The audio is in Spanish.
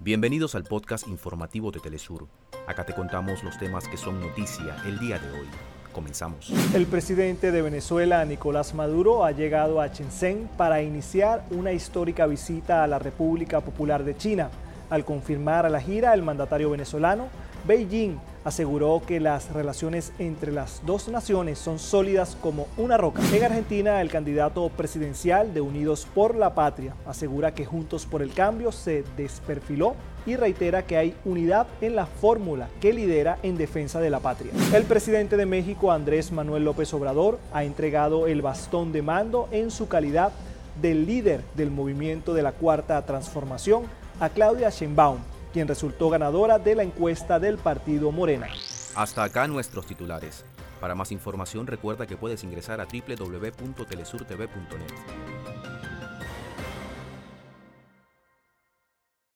Bienvenidos al podcast informativo de Telesur. Acá te contamos los temas que son noticia el día de hoy. Comenzamos. El presidente de Venezuela, Nicolás Maduro, ha llegado a Shenzhen para iniciar una histórica visita a la República Popular de China. Al confirmar la gira, el mandatario venezolano, Beijing aseguró que las relaciones entre las dos naciones son sólidas como una roca. En Argentina, el candidato presidencial de Unidos por la Patria asegura que Juntos por el Cambio se desperfiló y reitera que hay unidad en la fórmula que lidera en defensa de la patria. El presidente de México, Andrés Manuel López Obrador, ha entregado el bastón de mando en su calidad de líder del movimiento de la Cuarta Transformación a Claudia Sheinbaum, quien resultó ganadora de la encuesta del partido Morena. Hasta acá nuestros titulares. Para más información recuerda que puedes ingresar a www.telesurtv.net.